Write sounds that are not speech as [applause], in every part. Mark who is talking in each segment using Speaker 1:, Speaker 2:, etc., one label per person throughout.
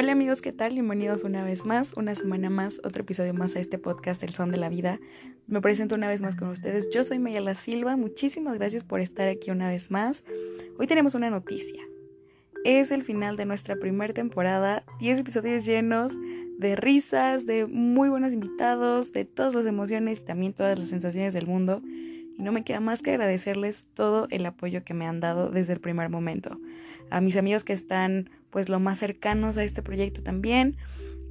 Speaker 1: Hola amigos, ¿qué tal? Bienvenidos una vez más, una semana más, otro episodio más a este podcast El Son de la Vida. Me presento una vez más con ustedes. Yo soy Mayala Silva. Muchísimas gracias por estar aquí una vez más. Hoy tenemos una noticia. Es el final de nuestra primera temporada. 10 episodios llenos de risas, de muy buenos invitados, de todas las emociones y también todas las sensaciones del mundo. Y no me queda más que agradecerles todo el apoyo que me han dado desde el primer momento. A mis amigos que están pues lo más cercanos a este proyecto también.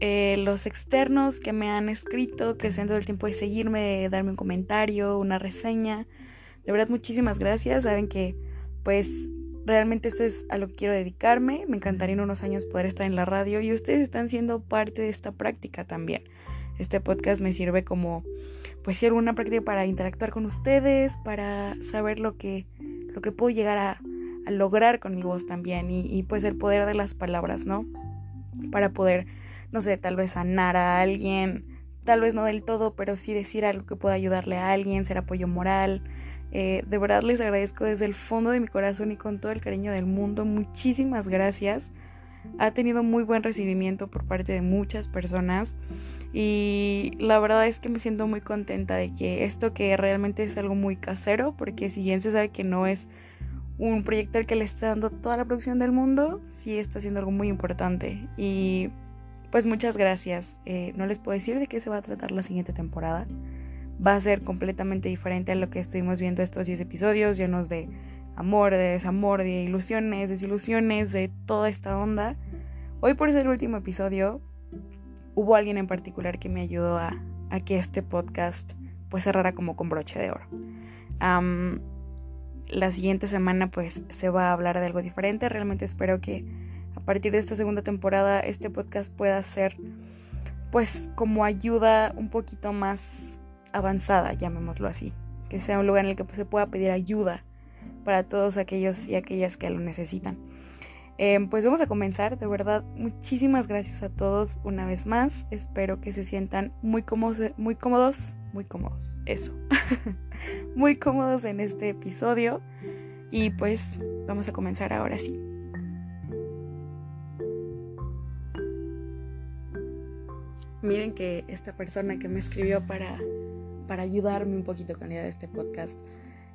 Speaker 1: Eh, los externos que me han escrito, que se han dado el tiempo de seguirme, de darme un comentario, una reseña. De verdad, muchísimas gracias. Saben que, pues, realmente esto es a lo que quiero dedicarme. Me encantaría en unos años poder estar en la radio y ustedes están siendo parte de esta práctica también. Este podcast me sirve como, pues, si alguna práctica para interactuar con ustedes, para saber lo que, lo que puedo llegar a, lograr con mi voz también y, pues el poder de las palabras, ¿no? Para poder, no sé, tal vez sanar a alguien, tal vez no del todo, pero sí decir algo que pueda ayudarle a alguien, ser apoyo moral. Eh, de verdad les agradezco desde el fondo de mi corazón y con todo el cariño del mundo. Muchísimas gracias. Ha tenido muy buen recibimiento por parte de muchas personas y la verdad es que me siento muy contenta de que esto que realmente es algo muy casero, porque si bien se sabe que no es un proyecto al que le está dando toda la producción del mundo, sí está haciendo algo muy importante. Y pues muchas gracias. Eh, no les puedo decir de qué se va a tratar la siguiente temporada. Va a ser completamente diferente a lo que estuvimos viendo estos 10 episodios, llenos de amor, de desamor, de ilusiones, desilusiones, de toda esta onda. Hoy por ser el último episodio, hubo alguien en particular que me ayudó a, que este podcast pues cerrara como con broche de oro la siguiente semana pues se va a hablar de algo diferente. Realmente espero que a partir de esta segunda temporada este podcast pueda ser pues como ayuda un poquito más avanzada, llamémoslo así. Que sea un lugar en el que se pueda pedir ayuda para todos aquellos y aquellas que lo necesitan. Em, pues vamos a comenzar, de verdad, muchísimas gracias a todos una vez más. Espero que se sientan muy cómodos, muy cómodos, muy cómodos, eso. [laughs] muy cómodos en este episodio. Y pues vamos a comenzar ahora sí. Miren que esta persona que me escribió para, para ayudarme un poquito con la idea de este podcast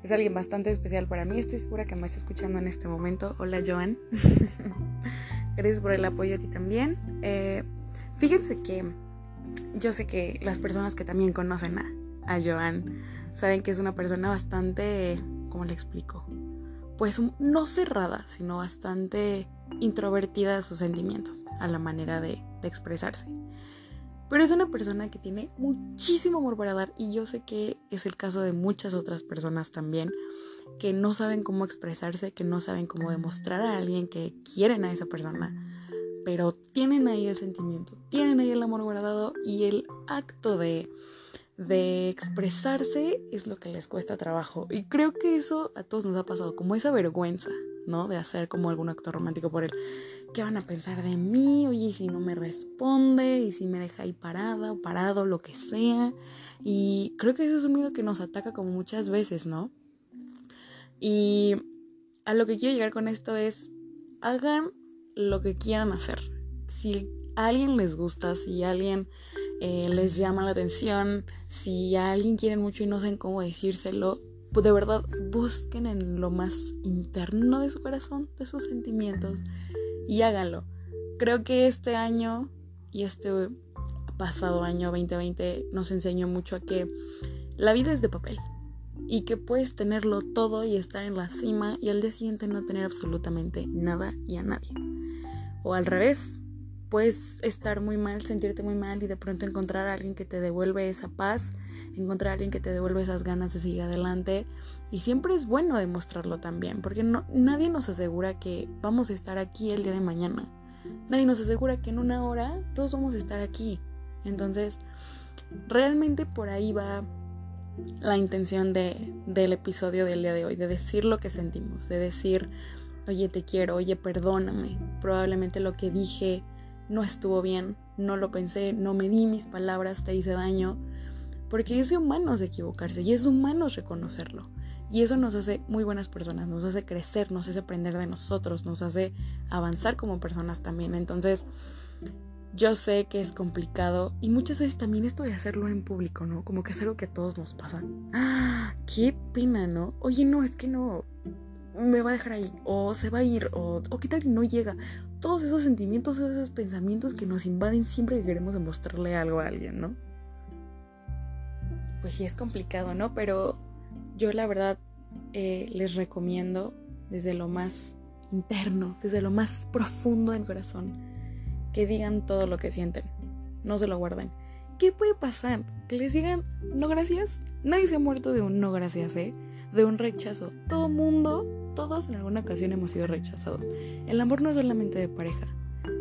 Speaker 1: es alguien bastante especial para mí. Estoy segura que me está escuchando en este momento. Hola Joan. [laughs] Gracias por el apoyo a ti también. Eh, fíjense que yo sé que las personas que también conocen a, Joan saben que es una persona bastante, ¿cómo le explico? Pues no cerrada, sino bastante introvertida a sus sentimientos, a la manera de, de expresarse. Pero es una persona que tiene muchísimo amor para dar y yo sé que es el caso de muchas otras personas también que no saben cómo expresarse, que no saben cómo demostrar a alguien que quieren a esa persona, pero tienen ahí el sentimiento, tienen ahí el amor guardado y el acto de de expresarse es lo que les cuesta trabajo. Y creo que eso a todos nos ha pasado, como esa vergüenza, ¿no? De hacer como algún acto romántico por él. ¿Qué van a pensar de mí? Oye, y si no me responde, y si me deja ahí parada o parado, lo que sea. Y creo que eso es un miedo que nos ataca como muchas veces, ¿no? Y a lo que quiero llegar con esto es, hagan lo que quieran hacer. Si a alguien les gusta, si a alguien eh, les llama la atención, si a alguien quieren mucho y no saben cómo decírselo, pues de verdad busquen en lo más interno de su corazón, de sus sentimientos y háganlo. Creo que este año y este pasado año 2020 nos enseñó mucho a que la vida es de papel y que puedes tenerlo todo y estar en la cima y al día siguiente no tener absolutamente nada y a nadie. O al revés, puedes estar muy mal, sentirte muy mal y de pronto encontrar a alguien que te devuelve esa paz, encontrar a alguien que te devuelve esas ganas de seguir adelante. Y siempre es bueno demostrarlo también, porque no, nadie nos asegura que vamos a estar aquí el día de mañana. Nadie nos asegura que en una hora todos vamos a estar aquí. Entonces, realmente por ahí va la intención de, del episodio del día de hoy, de decir lo que sentimos, de decir, oye, te quiero, oye, perdóname. Probablemente lo que dije no estuvo bien, no lo pensé, no me di mis palabras, te hice daño, porque es de humanos equivocarse y es de humanos reconocerlo. Y eso nos hace muy buenas personas, nos hace crecer, nos hace aprender de nosotros, nos hace avanzar como personas también. Entonces, Yo sé que es complicado y muchas veces también esto de hacerlo en público, ¿no? Como que es algo que a todos nos pasa. ¡Ah! ¡Qué pena, ¿no? Oye, no, es que no. Me va a dejar ahí. O se va a ir. O, o qué tal no llega. Todos esos sentimientos, esos pensamientos que nos invaden siempre que queremos demostrarle algo a alguien, ¿no? Pues sí es complicado, ¿no? Pero yo la verdad eh, les recomiendo desde lo más interno, desde lo más profundo del corazón que digan todo lo que sienten. No se lo guarden. ¿Qué puede pasar? Que les digan no gracias. Nadie se ha muerto de un no gracias, ¿eh? De un rechazo. Todo mundo, todos en alguna ocasión hemos sido rechazados. El amor no es solamente de pareja.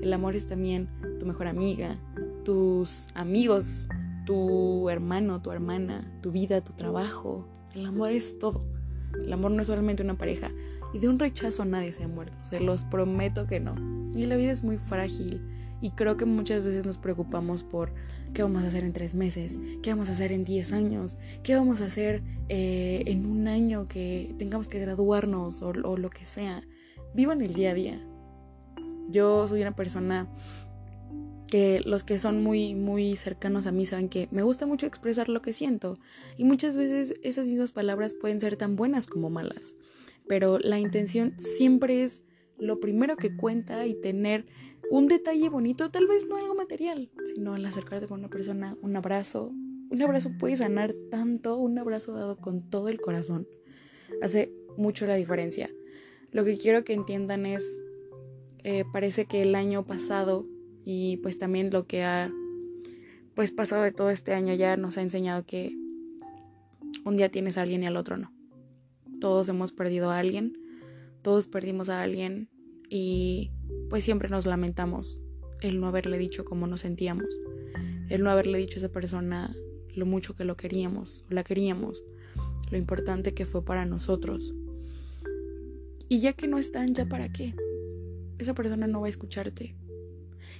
Speaker 1: El amor es también tu mejor amiga, tus amigos, tu hermano, tu hermana, tu vida, tu trabajo. El amor es todo. El amor no es solamente una pareja. Y de un rechazo nadie se ha muerto. Se los prometo que no. Y la vida es muy frágil. Y creo que muchas veces nos preocupamos por qué vamos a hacer en tres meses, qué vamos a hacer en diez años, qué vamos a hacer eh, en un año que tengamos que graduarnos o, o lo que sea. Vivan el día a día. Yo soy una persona que los que son muy muy cercanos a mí saben que me gusta mucho expresar lo que siento y muchas veces esas mismas palabras pueden ser tan buenas como malas, pero la intención siempre es lo primero que cuenta y tener un detalle bonito, tal vez no algo material, sino el acercarte con una persona, un abrazo. Un abrazo puede sanar tanto, un abrazo dado con todo el corazón. Hace mucho la diferencia. Lo que quiero que entiendan es, eh, parece que el año pasado y pues también lo que ha pues pasado de todo este año ya nos ha enseñado que un día tienes a alguien y al otro no. Todos hemos perdido a alguien, todos perdimos a alguien y pues siempre nos lamentamos el no haberle dicho cómo nos sentíamos, el no haberle dicho a esa persona lo mucho que lo queríamos o la queríamos, lo importante que fue para nosotros. Y ya que no están, ¿ya para qué? Esa persona no va a escucharte.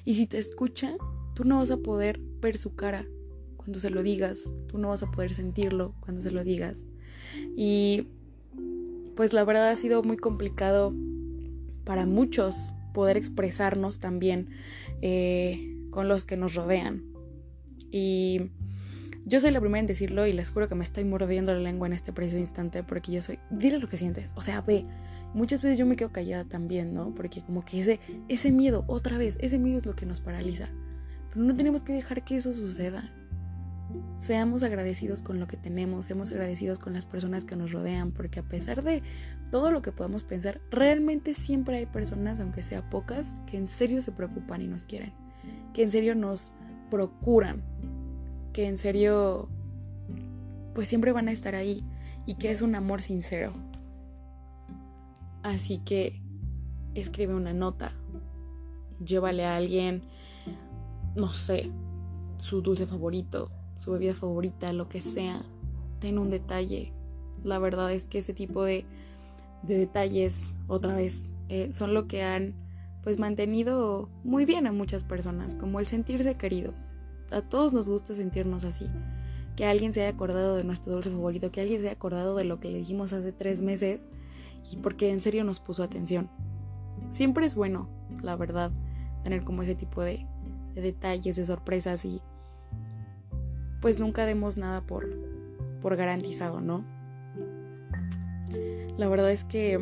Speaker 1: Y si te escucha, tú no vas a poder ver su cara cuando se lo digas, tú no vas a poder sentirlo cuando se lo digas. Y pues la verdad ha sido muy complicado para muchos poder expresarnos también eh, con los que nos rodean. Y yo soy la primera en decirlo y les juro que me estoy mordiendo la lengua en este preciso instante porque yo soy, dile lo que sientes, o sea, ve. Muchas veces yo me quedo callada también, ¿no? Porque como que ese, ese miedo, otra vez, ese miedo es lo que nos paraliza. Pero no tenemos que dejar que eso suceda. Seamos agradecidos con lo que tenemos, seamos agradecidos con las personas que nos rodean, porque a pesar de todo lo que podamos pensar, realmente siempre hay personas, aunque sea pocas, que en serio se preocupan y nos quieren, que en serio nos procuran, que en serio pues siempre van a estar ahí y que es un amor sincero. Así que escribe una nota, llévale a alguien, no sé, su dulce favorito, su bebida favorita, lo que sea, ten un detalle. La verdad es que ese tipo de, detalles, otra vez, eh, son lo que han pues mantenido muy bien a muchas personas, como el sentirse queridos. A todos nos gusta sentirnos así. Que alguien se haya acordado de nuestro dulce favorito, que alguien se haya acordado de lo que le dijimos hace tres meses y porque en serio nos puso atención. Siempre es bueno, la verdad, tener como ese tipo de, de detalles, de sorpresas y pues nunca demos nada por, por garantizado, ¿no? La verdad es que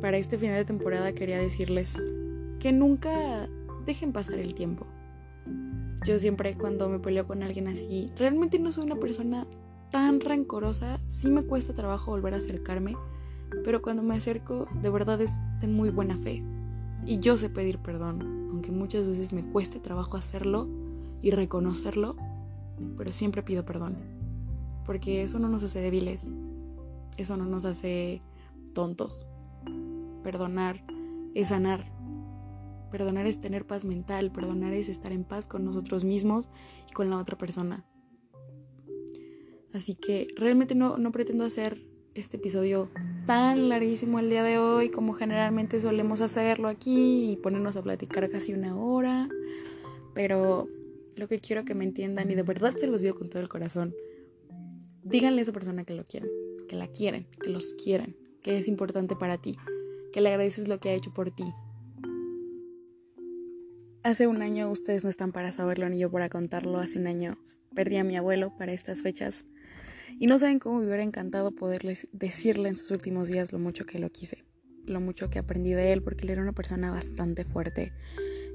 Speaker 1: para este final de temporada quería decirles que nunca dejen pasar el tiempo. Yo siempre cuando me peleo con alguien así, realmente no soy una persona tan rencorosa, sí me cuesta trabajo volver a acercarme, pero cuando me acerco de verdad es de muy buena fe. Y yo sé pedir perdón, aunque muchas veces me cueste trabajo hacerlo y reconocerlo, pero siempre pido perdón, porque eso no nos hace débiles, eso no nos hace tontos. Perdonar es sanar, perdonar es tener paz mental, perdonar es estar en paz con nosotros mismos y con la otra persona. Así que realmente no, no pretendo hacer este episodio tan larguísimo el día de hoy como generalmente solemos hacerlo aquí y ponernos a platicar casi una hora, pero lo que quiero que me entiendan y de verdad se los digo con todo el corazón. Díganle a esa persona que lo quieren, que la quieren, que los quieren, que es importante para ti, que le agradeces lo que ha hecho por ti. Hace un año, ustedes no están para saberlo ni yo para contarlo, hace un año perdí a mi abuelo para estas fechas y no saben cómo me hubiera encantado poderles decirle en sus últimos días lo mucho que lo quise, lo mucho que aprendí de él, porque él era una persona bastante fuerte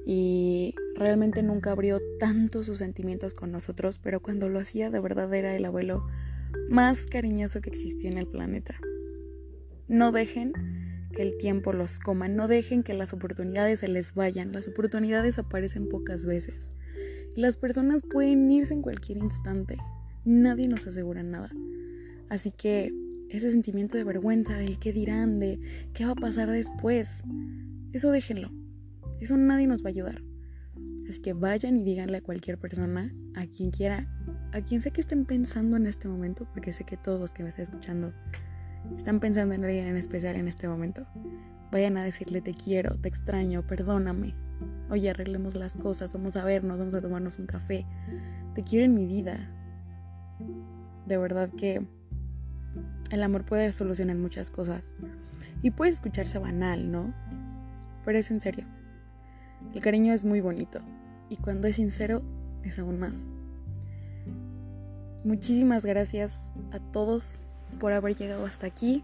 Speaker 1: y realmente nunca abrió tanto sus sentimientos con nosotros, pero cuando lo hacía de verdad era el abuelo más cariñoso que existía en el planeta. No dejen que el tiempo los coma, no dejen que las oportunidades se les vayan, las oportunidades aparecen pocas veces. Las personas pueden irse en cualquier instante, nadie nos asegura nada. Así que ese sentimiento de vergüenza, del qué dirán, de qué va a pasar después, eso déjenlo. Eso nadie nos va a ayudar. Así que vayan y díganle a cualquier persona, a quien quiera, a quien sé que estén pensando en este momento, porque sé que todos los que me están escuchando están pensando en alguien en especial en este momento. Vayan a decirle te quiero, te extraño, perdóname. Oye, arreglemos las cosas, vamos a vernos, vamos a tomarnos un café. Te quiero en mi vida. De verdad que el amor puede solucionar muchas cosas. Y puede escucharse banal, ¿no? Pero es en serio. El cariño es muy bonito. Y cuando es sincero, es aún más. Muchísimas gracias a todos por haber llegado hasta aquí,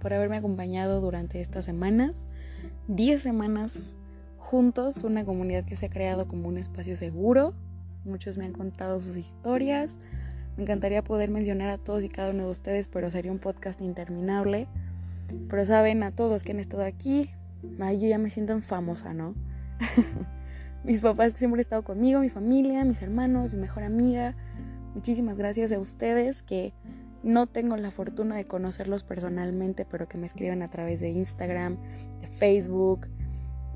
Speaker 1: por haberme acompañado durante estas semanas. 10 semanas juntos, una comunidad que se ha creado como un espacio seguro. Muchos me han contado sus historias, me encantaría poder mencionar a todos y cada uno de ustedes, pero sería un podcast interminable. Pero saben, a todos que han estado aquí, yo ya me siento en famosa, ¿no? [laughs] Mis papás que siempre han estado conmigo, mi familia, mis hermanos, mi mejor amiga. Muchísimas gracias a ustedes que no tengo la fortuna de conocerlos personalmente, pero que me escriben a través de Instagram, de Facebook,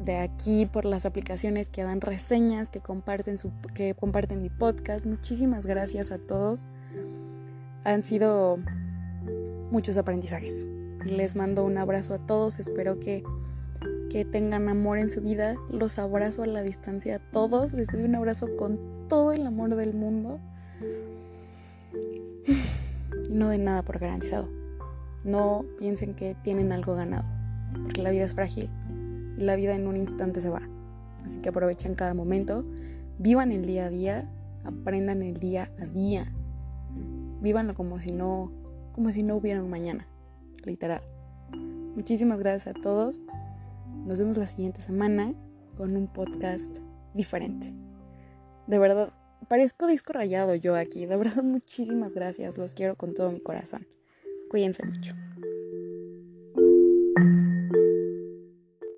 Speaker 1: de aquí por las aplicaciones que dan reseñas, que comparten, su, que comparten mi podcast. Muchísimas gracias a todos. Han sido muchos aprendizajes. Les mando un abrazo a todos. Espero que, que tengan amor en su vida. Los abrazo a la distancia a todos. Les doy un abrazo con todo el amor del mundo. Y no den nada por garantizado. No piensen que tienen algo ganado. Porque la vida es frágil y la vida en un instante se va. Así que aprovechen cada momento, vivan el día a día, aprendan el día a día. Vívanlo como si no, como si no hubiera un mañana, literal. Muchísimas gracias a todos. Nos vemos la siguiente semana con un podcast diferente. De verdad, parezco disco rayado yo aquí. De verdad, [laughs] muchísimas gracias. Los quiero con todo mi corazón. Cuídense mucho.